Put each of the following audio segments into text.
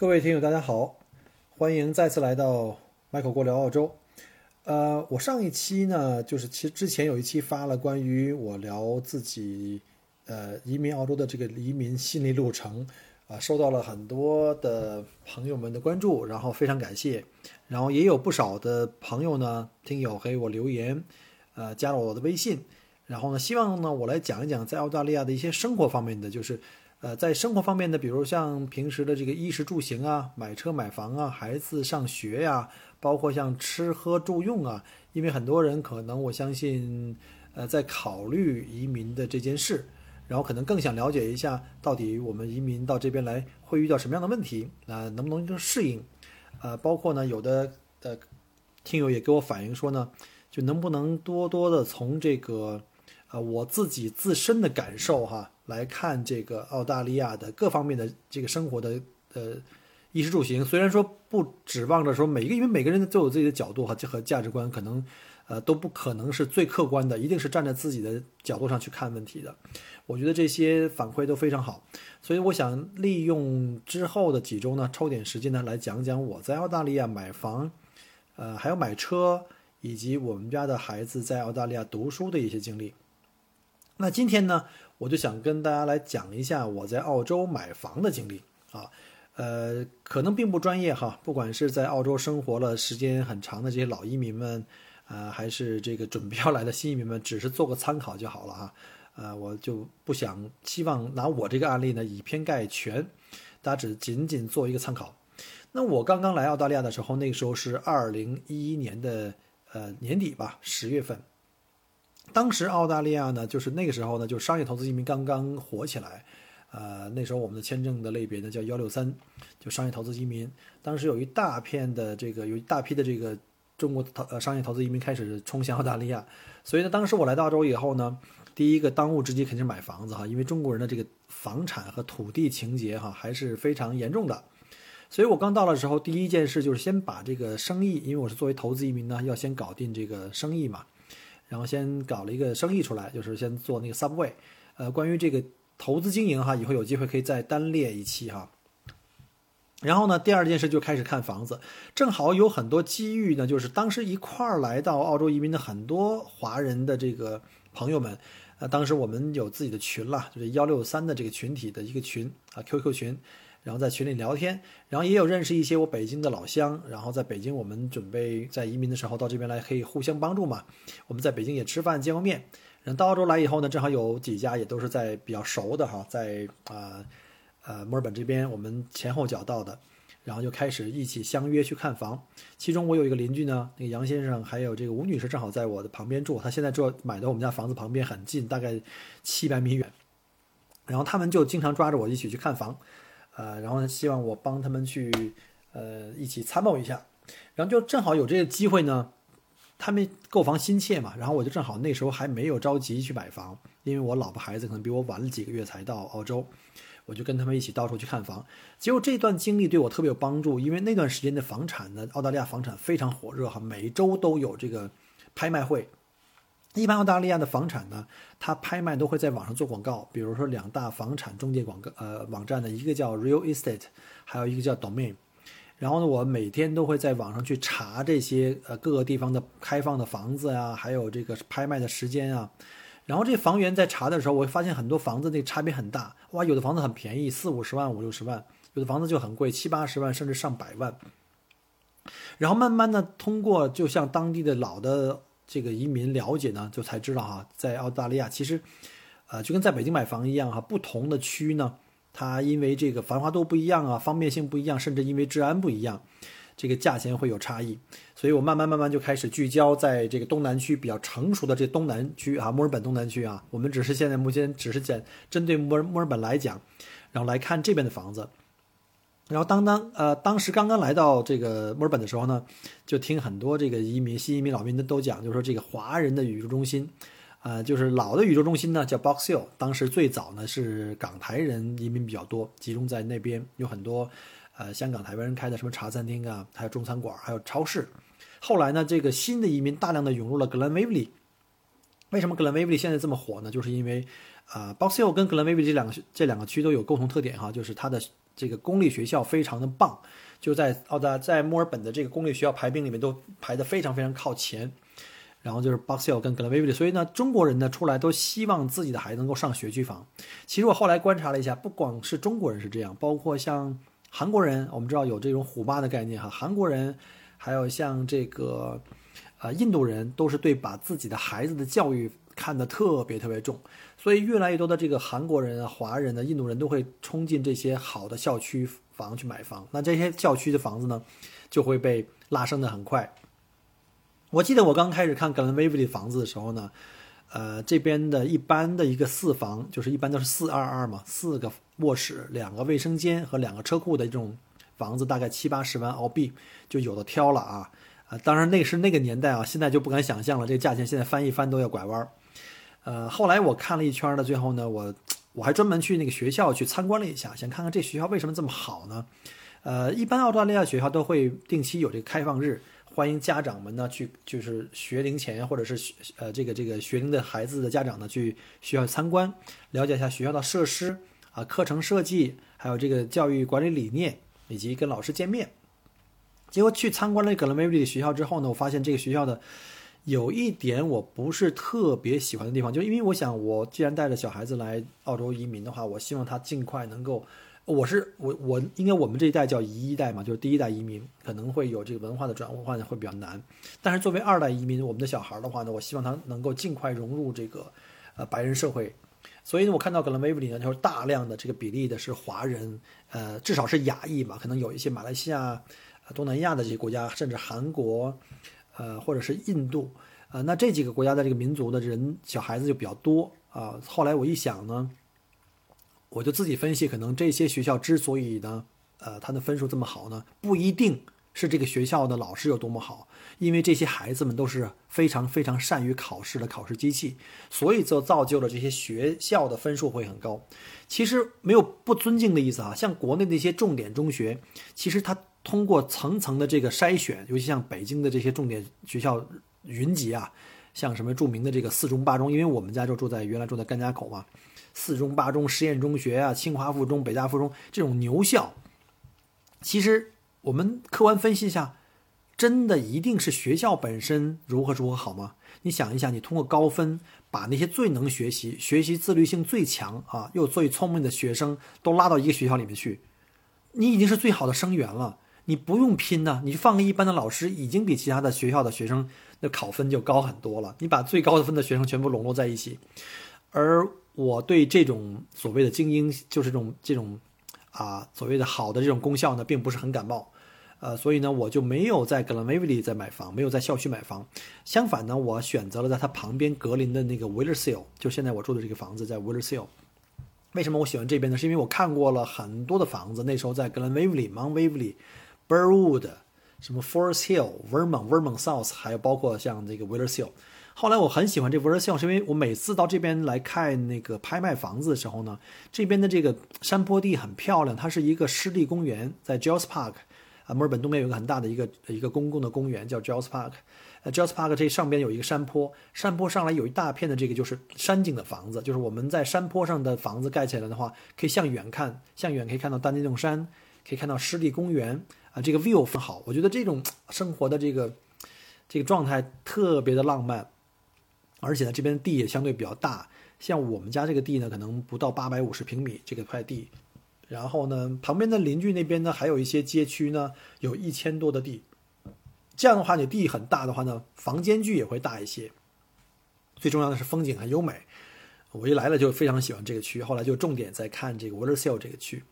各位听友，大家好，欢迎再次来到麦口过聊澳洲。呃，我上一期呢，就是其实之前有一期发了关于我聊自己呃移民澳洲的这个移民心理路程啊，收到了很多的朋友们的关注，然后非常感谢。然后也有不少的朋友呢，听友给我留言，呃，加了我的微信，然后呢，希望呢我来讲一讲在澳大利亚的一些生活方面的，就是。呃，在生活方面呢，比如像平时的这个衣食住行啊，买车买房啊，孩子上学呀，包括像吃喝住用啊，因为很多人可能我相信，呃，在考虑移民的这件事，然后可能更想了解一下，到底我们移民到这边来会遇到什么样的问题啊，能不能适应？呃，包括呢，有的呃听友也给我反映说呢，就能不能多多的从这个啊我自己自身的感受哈。来看这个澳大利亚的各方面的这个生活的呃衣食住行，虽然说不指望着说每一个，因为每个人都有自己的角度和和价值观，可能呃都不可能是最客观的，一定是站在自己的角度上去看问题的。我觉得这些反馈都非常好，所以我想利用之后的几周呢，抽点时间呢来讲讲我在澳大利亚买房，呃还有买车，以及我们家的孩子在澳大利亚读书的一些经历。那今天呢？我就想跟大家来讲一下我在澳洲买房的经历啊，呃，可能并不专业哈，不管是在澳洲生活了时间很长的这些老移民们，啊，还是这个准备要来的新移民们，只是做个参考就好了啊，呃，我就不想希望拿我这个案例呢以偏概全，大家只仅仅做一个参考。那我刚刚来澳大利亚的时候，那个时候是二零一一年的呃年底吧，十月份。当时澳大利亚呢，就是那个时候呢，就是商业投资移民刚刚火起来，呃，那时候我们的签证的类别呢叫幺六三，就商业投资移民。当时有一大片的这个，有一大批的这个中国投呃商业投资移民开始冲向澳大利亚，所以呢，当时我来到澳洲以后呢，第一个当务之急肯定是买房子哈，因为中国人的这个房产和土地情节哈还是非常严重的，所以我刚到的时候，第一件事就是先把这个生意，因为我是作为投资移民呢，要先搞定这个生意嘛。然后先搞了一个生意出来，就是先做那个 Subway，呃，关于这个投资经营哈，以后有机会可以再单列一期哈。然后呢，第二件事就开始看房子，正好有很多机遇呢，就是当时一块儿来到澳洲移民的很多华人的这个朋友们，呃，当时我们有自己的群了，就是幺六三的这个群体的一个群啊，QQ 群。然后在群里聊天，然后也有认识一些我北京的老乡，然后在北京我们准备在移民的时候到这边来可以互相帮助嘛。我们在北京也吃饭见过面，然后到澳洲来以后呢，正好有几家也都是在比较熟的哈，在啊呃墨尔本这边我们前后脚到的，然后就开始一起相约去看房。其中我有一个邻居呢，那个杨先生还有这个吴女士正好在我的旁边住，他现在住买的我们家房子旁边很近，大概七百米远，然后他们就经常抓着我一起去看房。呃，然后，希望我帮他们去，呃，一起参谋一下，然后就正好有这个机会呢，他们购房心切嘛，然后我就正好那时候还没有着急去买房，因为我老婆孩子可能比我晚了几个月才到澳洲，我就跟他们一起到处去看房，结果这段经历对我特别有帮助，因为那段时间的房产呢，澳大利亚房产非常火热哈，每周都有这个拍卖会。一般澳大利亚的房产呢，它拍卖都会在网上做广告，比如说两大房产中介广告呃网站的一个叫 Real Estate，还有一个叫 Domain。然后呢，我每天都会在网上去查这些呃各个地方的开放的房子呀，还有这个拍卖的时间啊。然后这房源在查的时候，我会发现很多房子那差别很大，哇，有的房子很便宜，四五十万、五六十万；有的房子就很贵，七八十万甚至上百万。然后慢慢的通过，就像当地的老的。这个移民了解呢，就才知道哈，在澳大利亚其实，呃，就跟在北京买房一样哈，不同的区呢，它因为这个繁华度不一样啊，方便性不一样，甚至因为治安不一样，这个价钱会有差异。所以我慢慢慢慢就开始聚焦在这个东南区比较成熟的这东南区啊，墨尔本东南区啊，我们只是现在目前只是讲针对墨尔墨尔本来讲，然后来看这边的房子。然后当当呃当时刚刚来到这个墨尔本的时候呢，就听很多这个移民新移民老民的都讲，就是说这个华人的宇宙中心，呃就是老的宇宙中心呢叫 Box Hill，当时最早呢是港台人移民比较多，集中在那边有很多呃香港台湾人开的什么茶餐厅啊，还有中餐馆，还有超市。后来呢这个新的移民大量的涌入了 Glen Waverly 为什么 Glen Waverly 现在这么火呢？就是因为啊 Box Hill 跟 Glen Waverly 这两个这两个区都有共同特点哈，就是它的。这个公立学校非常的棒，就在澳大在墨尔本的这个公立学校排名里面都排得非常非常靠前。然后就是 Box Hill 跟 Glen Waverley，所以呢，中国人呢出来都希望自己的孩子能够上学区房。其实我后来观察了一下，不光是中国人是这样，包括像韩国人，我们知道有这种虎妈的概念哈，韩国人，还有像这个呃印度人，都是对把自己的孩子的教育看得特别特别重。所以，越来越多的这个韩国人啊、华人呢、印度人都会冲进这些好的校区房去买房。那这些校区的房子呢，就会被拉升的很快。我记得我刚开始看格兰威 y 的房子的时候呢，呃，这边的一般的一个四房，就是一般都是四二二嘛，四个卧室、两个卫生间和两个车库的这种房子，大概七八十万澳币就有的挑了啊啊！当然那是那个年代啊，现在就不敢想象了，这个价钱现在翻一翻都要拐弯。呃，后来我看了一圈呢，最后呢，我我还专门去那个学校去参观了一下，想看看这学校为什么这么好呢？呃，一般澳大利亚学校都会定期有这个开放日，欢迎家长们呢去，就是学龄前或者是呃这个这个学龄的孩子的家长呢去学校参观，了解一下学校的设施啊、课程设计，还有这个教育管理理念，以及跟老师见面。结果去参观了格伦威利学校之后呢，我发现这个学校的。有一点我不是特别喜欢的地方，就因为我想，我既然带着小孩子来澳洲移民的话，我希望他尽快能够，我是我我应该我们这一代叫移一代嘛，就是第一代移民可能会有这个文化的转换会比较难，但是作为二代移民，我们的小孩的话呢，我希望他能够尽快融入这个呃白人社会，所以呢，我看到格伦威 y 呢，就是大量的这个比例的是华人，呃，至少是亚裔嘛，可能有一些马来西亚、东南亚的这些国家，甚至韩国。呃，或者是印度，呃，那这几个国家的这个民族的人小孩子就比较多啊。后来我一想呢，我就自己分析，可能这些学校之所以呢，呃，他的分数这么好呢，不一定是这个学校的老师有多么好，因为这些孩子们都是非常非常善于考试的考试机器，所以就造就了这些学校的分数会很高。其实没有不尊敬的意思啊，像国内的一些重点中学，其实它。通过层层的这个筛选，尤其像北京的这些重点学校云集啊，像什么著名的这个四中八中，因为我们家就住在原来住在甘家口嘛，四中八中、实验中学啊、清华附中、北大附中这种牛校，其实我们客观分析一下，真的一定是学校本身如何如何好吗？你想一想，你通过高分把那些最能学习、学习自律性最强啊又最聪明的学生都拉到一个学校里面去，你已经是最好的生源了。你不用拼呢，你放个一般的老师，已经比其他的学校的学生的考分就高很多了。你把最高的分的学生全部笼络在一起，而我对这种所谓的精英，就是这种这种啊所谓的好的这种功效呢，并不是很感冒。呃，所以呢，我就没有在格兰威 l 利在买房，没有在校区买房。相反呢，我选择了在它旁边格林的那个 w i l l e r s e l l 就现在我住的这个房子在 w i l l e r s e l l 为什么我喜欢这边呢？是因为我看过了很多的房子，那时候在格兰威 l 利、Mount Waverley。Burwood，什么 Forest Hill、Vermont、Vermont South，还有包括像这个 w i l l e r s Hill。后来我很喜欢这 w i l l e r s Hill，是因为我每次到这边来看那个拍卖房子的时候呢，这边的这个山坡地很漂亮，它是一个湿地公园，在 j o l s Park，啊，墨尔本东边有一个很大的一个一个公共的公园叫 j o l s Park，呃 j o l s Park 这上边有一个山坡，山坡上来有一大片的这个就是山景的房子，就是我们在山坡上的房子盖起来的话，可以向远看，向远可以看到丹尼洞山，可以看到湿地公园。这个 view 很好，我觉得这种生活的这个这个状态特别的浪漫，而且呢，这边地也相对比较大，像我们家这个地呢，可能不到八百五十平米这个块地，然后呢，旁边的邻居那边呢，还有一些街区呢，有一千多的地，这样的话，你地很大的话呢，房间距也会大一些，最重要的是风景很优美，我一来了就非常喜欢这个区，后来就重点在看这个 Water s e l l 这个区。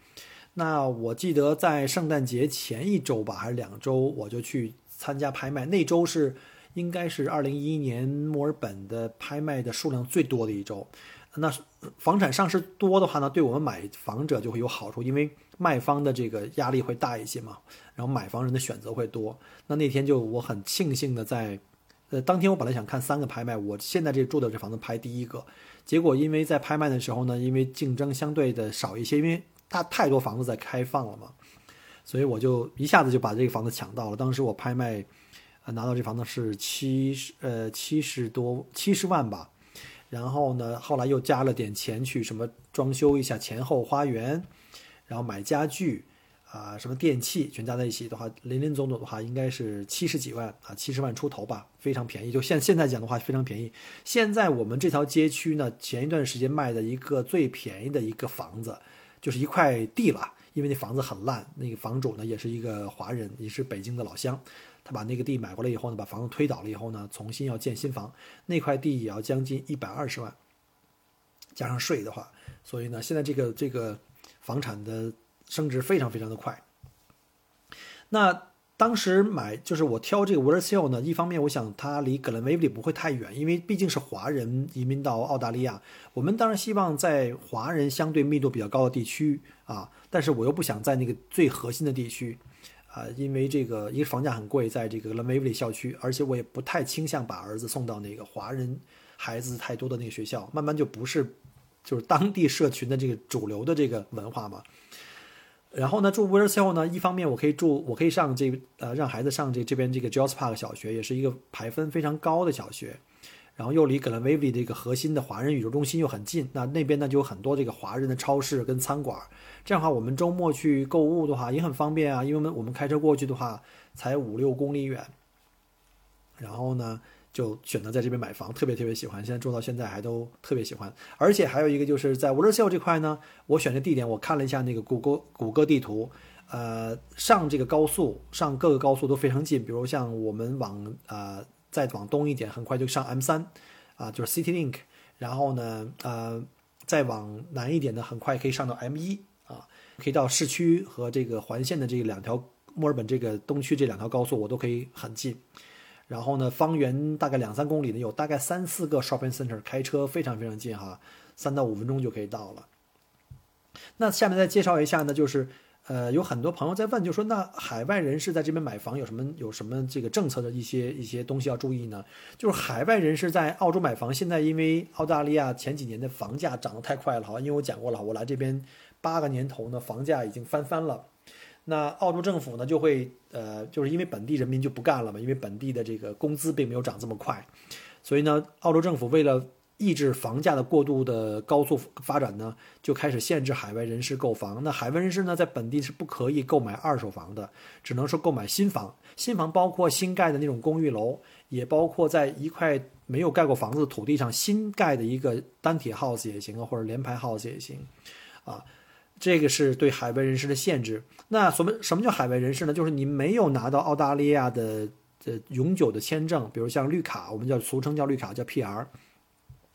那我记得在圣诞节前一周吧，还是两周，我就去参加拍卖。那周是应该是二零一一年墨尔本的拍卖的数量最多的一周。那房产上市多的话呢，对我们买房者就会有好处，因为卖方的这个压力会大一些嘛，然后买房人的选择会多。那那天就我很庆幸的在，呃，当天我本来想看三个拍卖，我现在这住的这房子拍第一个，结果因为在拍卖的时候呢，因为竞争相对的少一些，因为它太多房子在开放了嘛，所以我就一下子就把这个房子抢到了。当时我拍卖，呃，拿到这房子是七十呃七十多七十万吧，然后呢，后来又加了点钱去什么装修一下前后花园，然后买家具啊，什么电器全加在一起的话，林林总总的话应该是七十几万啊，七十万出头吧，非常便宜。就现现在讲的话非常便宜。现在我们这条街区呢，前一段时间卖的一个最便宜的一个房子。就是一块地了，因为那房子很烂，那个房主呢也是一个华人，也是北京的老乡，他把那个地买过来以后呢，把房子推倒了以后呢，重新要建新房，那块地也要将近一百二十万，加上税的话，所以呢，现在这个这个房产的升值非常非常的快，那。当时买就是我挑这个 w o r s e l l 呢，一方面我想它离格兰威利不会太远，因为毕竟是华人移民到澳大利亚，我们当然希望在华人相对密度比较高的地区啊，但是我又不想在那个最核心的地区，啊，因为这个一个房价很贵，在这个格兰威利校区，而且我也不太倾向把儿子送到那个华人孩子太多的那个学校，慢慢就不是就是当地社群的这个主流的这个文化嘛。然后呢，住 w i r s e l l 呢，一方面我可以住，我可以上这呃让孩子上这这边这个 j o s Park 小学，也是一个排分非常高的小学，然后又离 Glenville 这个核心的华人宇宙中心又很近，那那边呢就有很多这个华人的超市跟餐馆，这样的话我们周末去购物的话也很方便啊，因为我们我们开车过去的话才五六公里远，然后呢。就选择在这边买房，特别特别喜欢，现在住到现在还都特别喜欢。而且还有一个就是在 w o r s e l l 这块呢，我选的地点我看了一下那个谷歌谷歌地图，呃，上这个高速上各个高速都非常近，比如像我们往呃再往东一点，很快就上 M 三，啊，就是 City Link，然后呢，呃，再往南一点呢，很快可以上到 M 一，啊，可以到市区和这个环线的这两条墨尔本这个东区这两条高速，我都可以很近。然后呢，方圆大概两三公里呢，有大概三四个 shopping center，开车非常非常近哈，三到五分钟就可以到了。那下面再介绍一下呢，就是呃，有很多朋友在问，就说那海外人士在这边买房有什么有什么这个政策的一些一些东西要注意呢？就是海外人士在澳洲买房，现在因为澳大利亚前几年的房价涨得太快了哈，因为我讲过了，我来这边八个年头呢，房价已经翻番了。那澳洲政府呢，就会呃，就是因为本地人民就不干了嘛，因为本地的这个工资并没有涨这么快，所以呢，澳洲政府为了抑制房价的过度的高速发展呢，就开始限制海外人士购房。那海外人士呢，在本地是不可以购买二手房的，只能说购买新房。新房包括新盖的那种公寓楼，也包括在一块没有盖过房子的土地上新盖的一个单体 house 也行啊，或者连排 house 也行，啊。这个是对海外人士的限制。那什么什么叫海外人士呢？就是你没有拿到澳大利亚的呃永久的签证，比如像绿卡，我们叫俗称叫绿卡，叫 PR，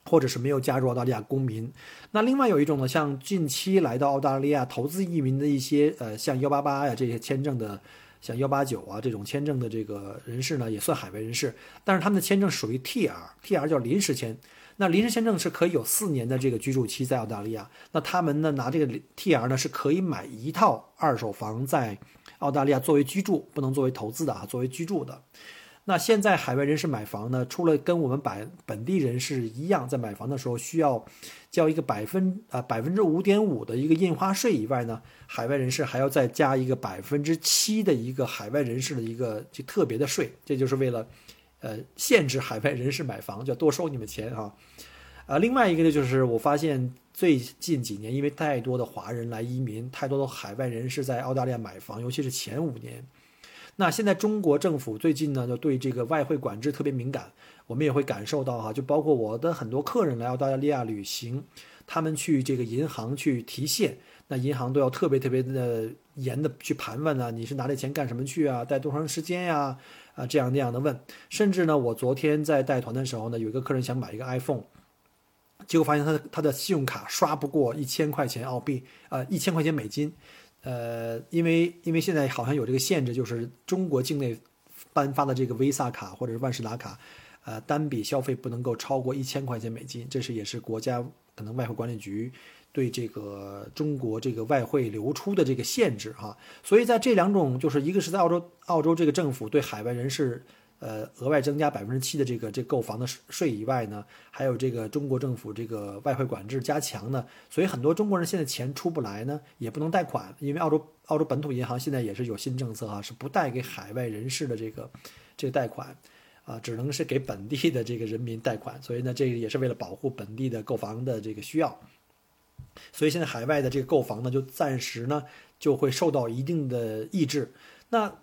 或者是没有加入澳大利亚公民。那另外有一种呢，像近期来到澳大利亚投资移民的一些呃，像幺八八呀这些签证的，像幺八九啊这种签证的这个人士呢，也算海外人士，但是他们的签证属于 TR，TR 叫临时签。那临时签证是可以有四年的这个居住期在澳大利亚。那他们呢拿这个 TR 呢是可以买一套二手房在澳大利亚作为居住，不能作为投资的啊，作为居住的。那现在海外人士买房呢，除了跟我们本本地人士一样，在买房的时候需要交一个百分啊百分之五点五的一个印花税以外呢，海外人士还要再加一个百分之七的一个海外人士的一个就特别的税，这就是为了。呃，限制海外人士买房，就要多收你们钱哈。啊，另外一个呢，就是我发现最近几年，因为太多的华人来移民，太多的海外人士在澳大利亚买房，尤其是前五年。那现在中国政府最近呢，就对这个外汇管制特别敏感，我们也会感受到哈，就包括我的很多客人来澳大利亚旅行，他们去这个银行去提现，那银行都要特别特别的严的去盘问啊，你是拿这钱干什么去啊，待多长时间呀？啊，这样那样的问，甚至呢，我昨天在带团的时候呢，有一个客人想买一个 iPhone，结果发现他的他的信用卡刷不过一千块钱澳币，呃，一千块钱美金，呃，因为因为现在好像有这个限制，就是中国境内颁发的这个 Visa 卡或者是万事达卡，呃，单笔消费不能够超过一千块钱美金，这是也是国家可能外汇管理局对这个中国这个外汇流出的这个限制哈。所以在这两种，就是一个是在澳洲澳洲这个政府对海外人士。呃，额外增加百分之七的这个这购房的税以外呢，还有这个中国政府这个外汇管制加强呢，所以很多中国人现在钱出不来呢，也不能贷款，因为澳洲澳洲本土银行现在也是有新政策啊，是不贷给海外人士的这个这个贷款，啊，只能是给本地的这个人民贷款，所以呢，这个也是为了保护本地的购房的这个需要，所以现在海外的这个购房呢，就暂时呢就会受到一定的抑制。那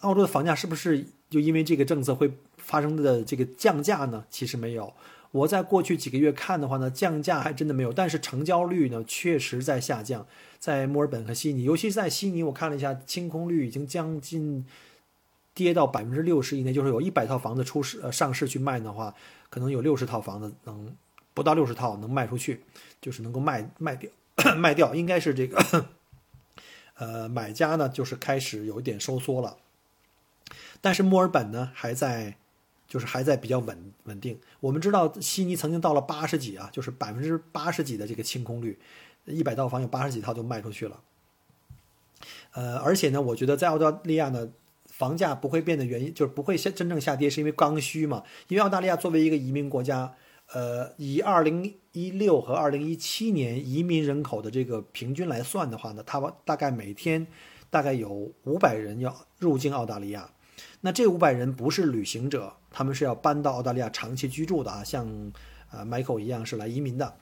澳洲的房价是不是？就因为这个政策会发生的这个降价呢，其实没有。我在过去几个月看的话呢，降价还真的没有。但是成交率呢，确实在下降。在墨尔本和悉尼，尤其是在悉尼，我看了一下，清空率已经将近跌到百分之六十以内。就是有一百套房子出市呃上市去卖的话，可能有六十套房子能不到六十套能卖出去，就是能够卖卖掉 卖掉。应该是这个 呃买家呢，就是开始有一点收缩了。但是墨尔本呢，还在，就是还在比较稳稳定。我们知道悉尼曾经到了八十几啊，就是百分之八十几的这个清空率，一百套房有八十几套就卖出去了。呃，而且呢，我觉得在澳大利亚呢，房价不会变的原因，就是不会下真正下跌，是因为刚需嘛。因为澳大利亚作为一个移民国家，呃，以二零一六和二零一七年移民人口的这个平均来算的话呢，它大概每天大概有五百人要入境澳大利亚。那这五百人不是旅行者，他们是要搬到澳大利亚长期居住的啊，像呃 Michael 一样是来移民的。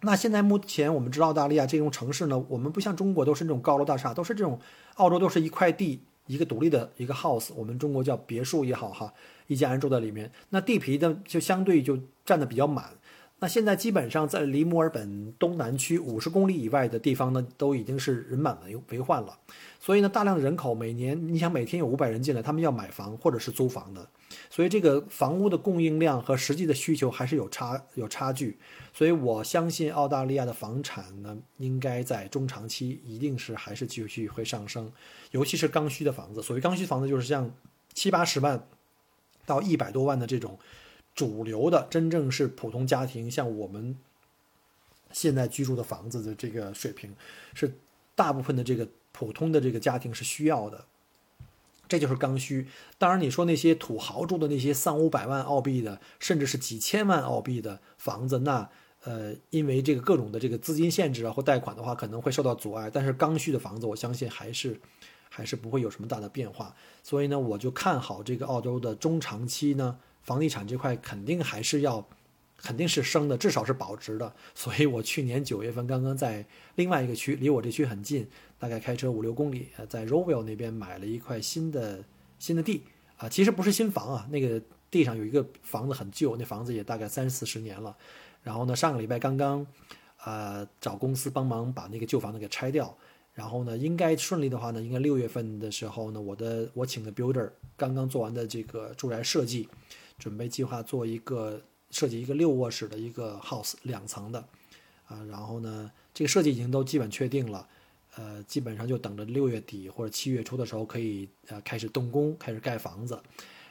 那现在目前我们知道澳大利亚这种城市呢，我们不像中国都是那种高楼大厦，都是这种澳洲都是一块地一个独立的一个 house，我们中国叫别墅也好哈，一家人住在里面，那地皮的就相对就占的比较满。那现在基本上在离墨尔本东南区五十公里以外的地方呢，都已经是人满为为患了。所以呢，大量的人口每年，你想每天有五百人进来，他们要买房或者是租房的，所以这个房屋的供应量和实际的需求还是有差有差距。所以我相信澳大利亚的房产呢，应该在中长期一定是还是继续会上升，尤其是刚需的房子。所谓刚需房子，就是像七八十万到一百多万的这种。主流的真正是普通家庭，像我们现在居住的房子的这个水平，是大部分的这个普通的这个家庭是需要的，这就是刚需。当然，你说那些土豪住的那些三五百万澳币的，甚至是几千万澳币的房子，那呃，因为这个各种的这个资金限制啊或贷款的话，可能会受到阻碍。但是刚需的房子，我相信还是还是不会有什么大的变化。所以呢，我就看好这个澳洲的中长期呢。房地产这块肯定还是要，肯定是升的，至少是保值的。所以我去年九月份刚刚在另外一个区，离我这区很近，大概开车五六公里，在 Rowell 那边买了一块新的新的地啊，其实不是新房啊，那个地上有一个房子很旧，那房子也大概三四十年了。然后呢，上个礼拜刚刚，呃，找公司帮忙把那个旧房子给拆掉。然后呢，应该顺利的话呢，应该六月份的时候呢，我的我请的 builder 刚刚做完的这个住宅设计。准备计划做一个设计一个六卧室的一个 house 两层的，啊，然后呢，这个设计已经都基本确定了，呃，基本上就等着六月底或者七月初的时候可以呃开始动工，开始盖房子。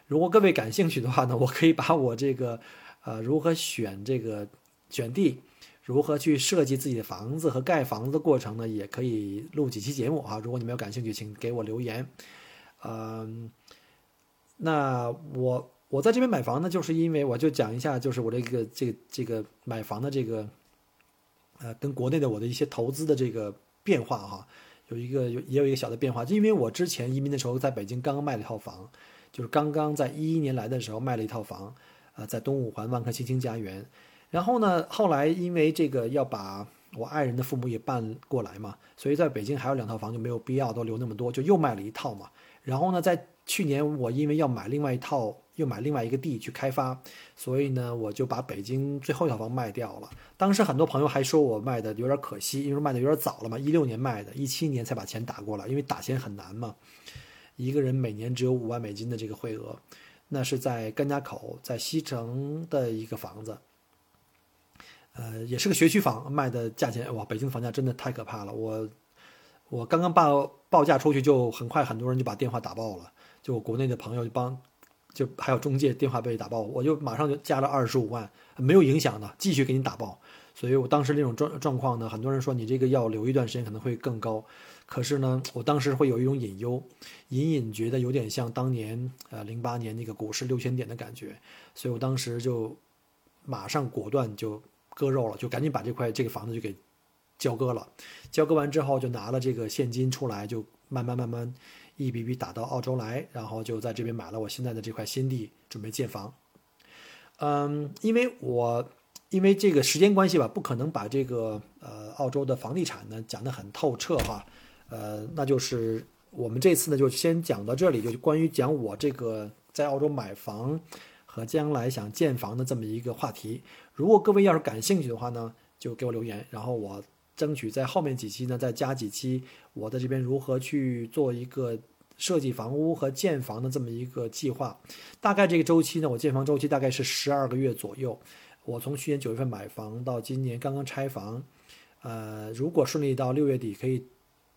如果各位感兴趣的话呢，我可以把我这个呃如何选这个选地，如何去设计自己的房子和盖房子的过程呢，也可以录几期节目啊。如果你们有感兴趣，请给我留言。嗯，那我。我在这边买房呢，就是因为我就讲一下，就是我这个这个这个买房的这个，呃，跟国内的我的一些投资的这个变化哈，有一个有也有一个小的变化，就因为我之前移民的时候在北京刚刚卖了一套房，就是刚刚在一一年来的时候卖了一套房，呃，在东五环万科新兴家园，然后呢，后来因为这个要把我爱人的父母也搬过来嘛，所以在北京还有两套房就没有必要都留那么多，就又卖了一套嘛，然后呢，在去年我因为要买另外一套。又买另外一个地去开发，所以呢，我就把北京最后一套房卖掉了。当时很多朋友还说我卖的有点可惜，因为卖的有点早了嘛，一六年卖的，一七年才把钱打过来，因为打钱很难嘛。一个人每年只有五万美金的这个汇额，那是在甘家口，在西城的一个房子，呃，也是个学区房，卖的价钱哇，北京房价真的太可怕了。我我刚刚报报价出去，就很快很多人就把电话打爆了，就我国内的朋友就帮，就还有中介电话被打爆，我就马上就加了二十五万，没有影响的，继续给你打爆。所以我当时那种状状况呢，很多人说你这个要留一段时间可能会更高，可是呢，我当时会有一种隐忧，隐隐觉得有点像当年呃零八年那个股市六千点的感觉，所以我当时就马上果断就割肉了，就赶紧把这块这个房子就给。交割了，交割完之后就拿了这个现金出来，就慢慢慢慢一笔笔打到澳洲来，然后就在这边买了我现在的这块新地，准备建房。嗯，因为我因为这个时间关系吧，不可能把这个呃澳洲的房地产呢讲得很透彻哈。呃，那就是我们这次呢就先讲到这里，就关于讲我这个在澳洲买房和将来想建房的这么一个话题。如果各位要是感兴趣的话呢，就给我留言，然后我。争取在后面几期呢，再加几期，我在这边如何去做一个设计房屋和建房的这么一个计划。大概这个周期呢，我建房周期大概是十二个月左右。我从去年九月份买房到今年刚刚拆房，呃，如果顺利到六月底可以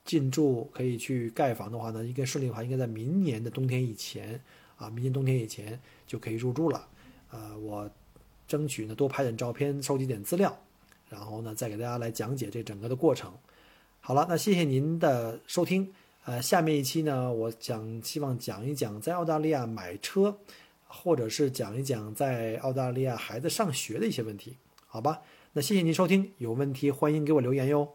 进驻，可以去盖房的话呢，应该顺利的话，应该在明年的冬天以前啊，明年冬天以前就可以入住了。呃，我争取呢多拍点照片，收集点资料。然后呢，再给大家来讲解这整个的过程。好了，那谢谢您的收听。呃，下面一期呢，我讲希望讲一讲在澳大利亚买车，或者是讲一讲在澳大利亚孩子上学的一些问题，好吧？那谢谢您收听，有问题欢迎给我留言哟。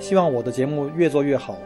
希望我的节目越做越好。